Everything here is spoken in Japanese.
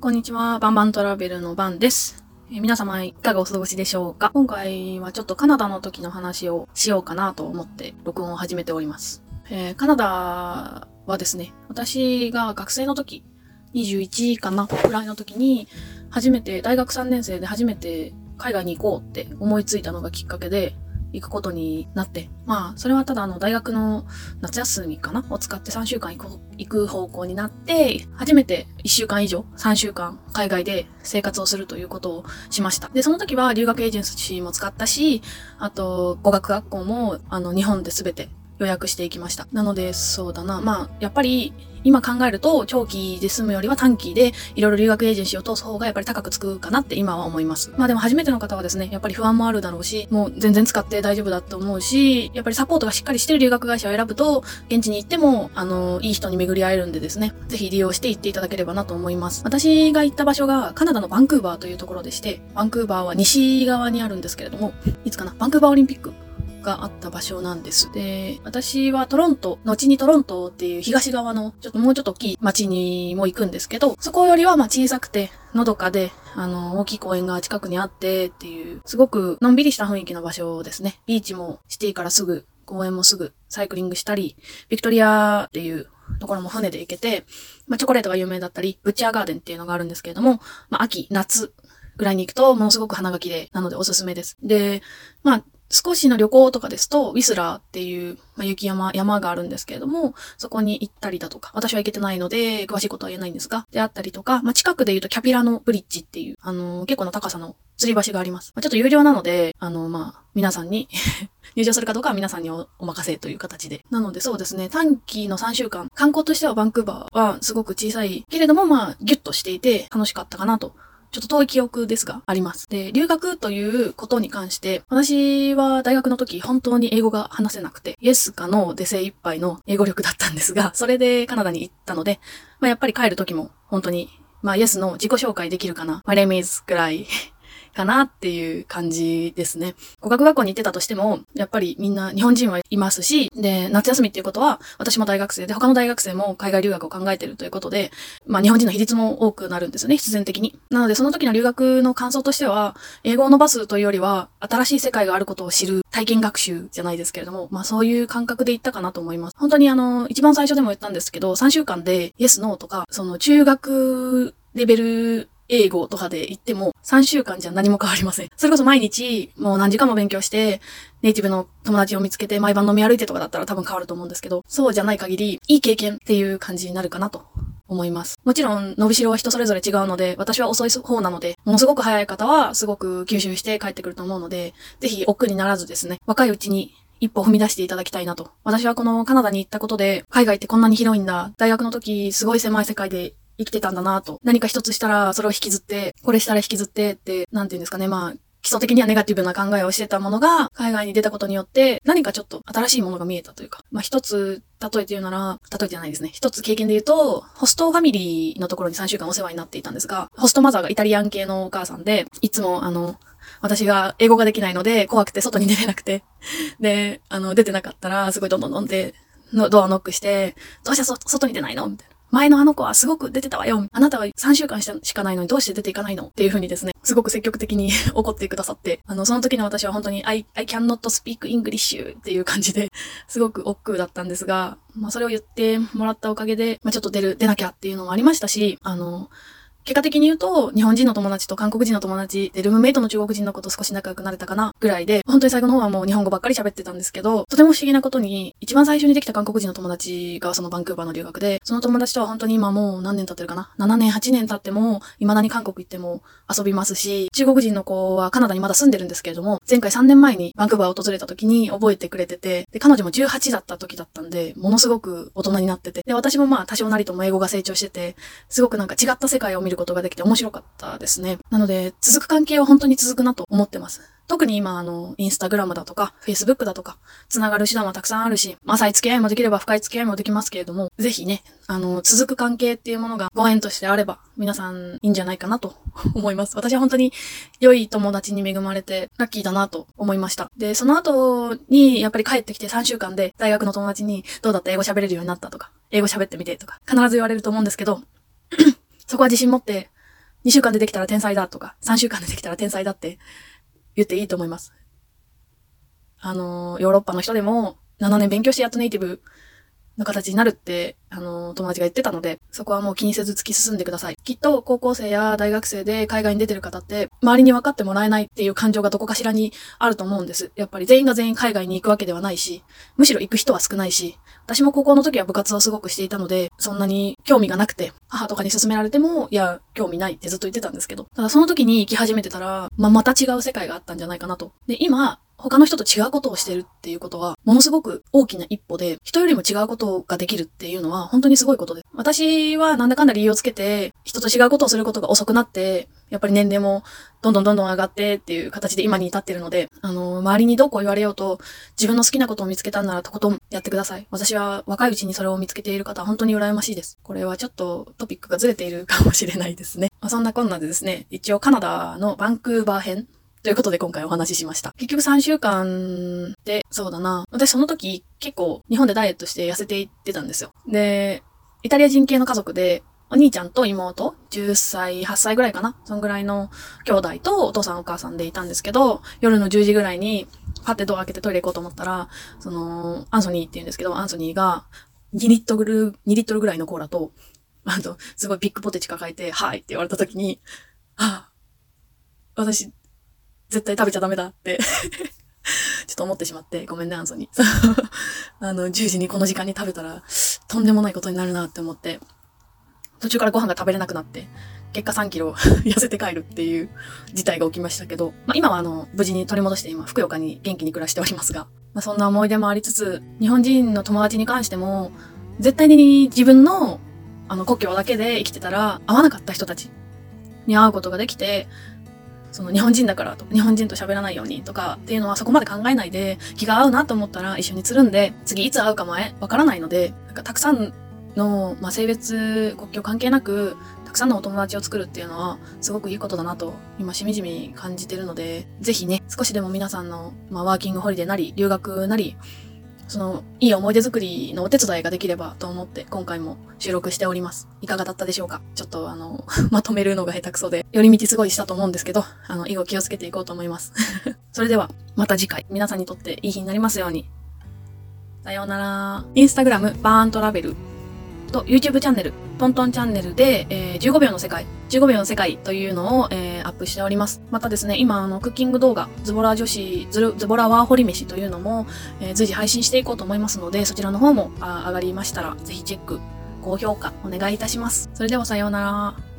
こんにちは。バンバントラベルのバンです。え皆様いかがお過ごしでしょうか？今回はちょっとカナダの時の話をしようかなと思って録音を始めております。えーカナダはですね、私が学生の時、21かなくらいの時に、初めて、大学3年生で初めて海外に行こうって思いついたのがきっかけで、行くことになって、まあ、それはただあの、大学の夏休みかなを使って3週間行く方向になって、初めて1週間以上、3週間海外で生活をするということをしました。で、その時は留学エージェンシーも使ったし、あと、語学学校も、あの、日本で全て予約していきました。なので、そうだな。まあ、やっぱり、今考えると、長期で済むよりは短期で、いろいろ留学エージェンシーを通す方がやっぱり高くつくかなって今は思います。まあでも初めての方はですね、やっぱり不安もあるだろうし、もう全然使って大丈夫だと思うし、やっぱりサポートがしっかりしてる留学会社を選ぶと、現地に行っても、あの、いい人に巡り会えるんでですね、ぜひ利用して行っていただければなと思います。私が行った場所がカナダのバンクーバーというところでして、バンクーバーは西側にあるんですけれども、いつかな、バンクーバーオリンピックがあった場所なんです。で、私はトロント、後にトロントっていう東側の、ちょっともうちょっと大きい町にも行くんですけど、そこよりはまあ小さくて、のどかで、あの、大きい公園が近くにあってっていう、すごくのんびりした雰囲気の場所ですね。ビーチもシティからすぐ、公園もすぐ、サイクリングしたり、ビクトリアっていうところも船で行けて、まあチョコレートが有名だったり、ブッチャーガーデンっていうのがあるんですけれども、まあ秋、夏ぐらいに行くと、ものすごく花が綺麗なのでおすすめです。で、まあ、少しの旅行とかですと、ウィスラーっていう、まあ、雪山、山があるんですけれども、そこに行ったりだとか、私は行けてないので、詳しいことは言えないんですが、であったりとか、まあ、近くで言うとキャピラノブリッジっていう、あのー結構な高さの吊り橋があります。まあ、ちょっと有料なので、あのーまあ、皆さんに 入場するかどうかは皆さんにおお任せという形で。なのでそうですね、短期の3週間、観光としてはバンクーバーはすごく小さいけれども、まあ、ギュッとしていて楽しかったかなとちょっと遠い記憶ですが、あります。で、留学ということに関して、私は大学の時本当に英語が話せなくて、イエスかノーで精一杯の英語力だったんですが、それでカナダに行ったので、まあやっぱり帰る時も本当に、まあイエスの自己紹介できるかな。My name is くらいかなっていう感じですね。語学学校に行ってたとしても、やっぱりみんな日本人はいますし、で、夏休みっていうことは、私も大学生で、他の大学生も海外留学を考えてるということで、まあ日本人の比率も多くなるんですよね、必然的に。なのでその時の留学の感想としては、英語を伸ばすというよりは、新しい世界があることを知る体験学習じゃないですけれども、まあそういう感覚で行ったかなと思います。本当にあの、一番最初でも言ったんですけど、3週間で、イエス、ノーとか、その中学レベル英語とかで言っても3週間じゃ何も変わりません。それこそ毎日もう何時間も勉強してネイティブの友達を見つけて毎晩飲み歩いてとかだったら多分変わると思うんですけど、そうじゃない限りいい経験っていう感じになるかなと思います。もちろん伸びしろは人それぞれ違うので、私は遅い方なので、ものすごく早い方はすごく吸収して帰ってくると思うので、ぜひ億劫にならずですね、若いうちに一歩踏み出していただきたいなと。私はこのカナダに行ったことで、海外ってこんなに広いんだ。大学の時すごい狭い世界で生きてたんだなと。何か一つしたらそれを引きずって、これしたら引きずってって、なんていうんですかね、まあ、基礎的にはネガティブな考えをしてたものが、海外に出たことによって、何かちょっと新しいものが見えたというか、まあ一つ、例えて言うなら、例えてじゃないですね。一つ経験で言うと、ホストファミリーのところに3週間お世話になっていたんですが、ホストマザーがイタリアン系のお母さんで、いつもあの、私が英語ができないので、怖くて外に出れなくて。で、あの、出てなかったら、すごいどんどんどんで、のドアノックして、どうして外に出ないの？みたいな。前のあの子はすごく出てたわよ。あなたは3週間しかないのにどうして出ていかないのっていう風にですね、すごく積極的に 怒ってくださって、あの、その時の私は本当に I, I cannot speak English っていう感じで、すごく億劫だったんですが、まあそれを言ってもらったおかげで、まあちょっと出る、出なきゃっていうのもありましたし、あの、結果的に言うと、日本人の友達と韓国人の友達で、ルームメイトの中国人の子と少し仲良くなれたかな、ぐらいで、本当に最後の方はもう日本語ばっかり喋ってたんですけど、とても不思議なことに、一番最初にできた韓国人の友達がそのバンクーバーの留学で、その友達とは本当に今もう何年経ってるかな ?7 年、8年経っても、未だに韓国行っても遊びますし、中国人の子はカナダにまだ住んでるんですけれども、前回3年前にバンクーバーを訪れた時に覚えてくれてて、で、彼女も18だった時だったんで、ものすごく大人になってて、で、私もまあ多少なりとも英語が成長してて、すごくなんか違った世界を見ることができて面白かったですね。なので、続く関係は本当に続くなと思ってます。特に今、あの、インスタグラムだとか、フェイスブックだとか、つながる手段はたくさんあるし、まあ、浅い付き合いもできれば深い付き合いもできますけれども、ぜひね、あの、続く関係っていうものがご縁としてあれば、皆さんいいんじゃないかなと思います。私は本当に良い友達に恵まれて、ラッキーだなと思いました。で、その後に、やっぱり帰ってきて3週間で、大学の友達に、どうだった？英語喋れるようになったとか、英語喋ってみてとか、必ず言われると思うんですけど、そこは自信持って、2週間でできたら天才だとか、3週間でできたら天才だって言っていいと思います。あの、ヨーロッパの人でも7年勉強してやっとネイティブの形になるって、あの、友達が言ってたので、そこはもう気にせず突き進んでください。きっと高校生や大学生で海外に出てる方って、周りに分かってもらえないっていう感情がどこかしらにあると思うんです。やっぱり全員が全員海外に行くわけではないし、むしろ行く人は少ないし、私も高校の時は部活をすごくしていたので、そんなに興味がなくて、母とかに勧められても、いや、興味ないってずっと言ってたんですけど、ただその時に行き始めてたら、ま、また違う世界があったんじゃないかなと。で、今、他の人と違うことをしてるっていうことは、ものすごく大きな一歩で、人よりも違うことができるっていうのは、本当にすごいことです。私はなんだかんだ理由をつけて、人と違うことをすることが遅くなって、やっぱり年齢もどんどんどんどん上がってっていう形で今に至ってるので、あの、周りにどうこう言われようと、自分の好きなことを見つけたんならとことんやってください。私は若いうちにそれを見つけている方は、本当に羨ましいです。これはちょっとトピックがずれているかもしれないですね。まあ、そんなこんなでですね、一応カナダのバンクーバー編ということで今回お話ししました。結局3週間で、そうだな。私その時結構日本でダイエットして痩せていってたんですよ。で、イタリア人系の家族で、お兄ちゃんと妹、10歳、8歳ぐらいかなそんぐらいの兄弟とお父さんお母さんでいたんですけど、夜の10時ぐらいに、パってドア開けてトイレ行こうと思ったら、その、アンソニーって言うんですけど、アンソニーが2リットル、2リットルぐらいのコーラと、あと、すごいビッグポテチ抱えて、はいって言われた時に、はあ、私、絶対食べちゃダメだって ちょっと思ってしまって、ごめんね、アンソニー。あの、10時にこの時間に食べたら、とんでもないことになるなって思って、途中からご飯が食べれなくなって、結果3キロ 痩せて帰るっていう事態が起きましたけど、まあ、今はあの、無事に取り戻して今、福岡に元気に暮らしておりますが、まあ、そんな思い出もありつつ、日本人の友達に関しても、絶対に自分の、あの、故郷だけで生きてたら、会わなかった人たちに会うことができて、その日本人だからと、日本人と喋らないようにとかっていうのはそこまで考えないで、気が合うなと思ったら一緒につるんで、次いつ会うか前、わからないので、なんかたくさんの、まあ、性別、国境関係なく、たくさんのお友達を作るっていうのは、すごくいいことだなと、今しみじみ感じてるので、ぜひね、少しでも皆さんの、まあ、ワーキングホリデーなり、留学なり、その、いい思い出作りのお手伝いができればと思って、今回も収録しております。いかがだったでしょうか？ちょっとあの、まとめるのが下手くそで、寄り道すごいしたと思うんですけど、あの、以後気をつけていこうと思います。それでは、また次回、皆さんにとっていい日になりますように。さようなら。インスタグラム、バーントラベルと YouTube チャンネル、トントンチャンネルで、えー、15秒の世界、15秒の世界というのを、えー、アップしております。またですね、今、あの、クッキング動画、ズボラ女子、ズボラワーホリ飯というのも、えー、随時配信していこうと思いますので、そちらの方もあ上がりましたら、ぜひチェック、高評価お願いいたします。それではさようなら。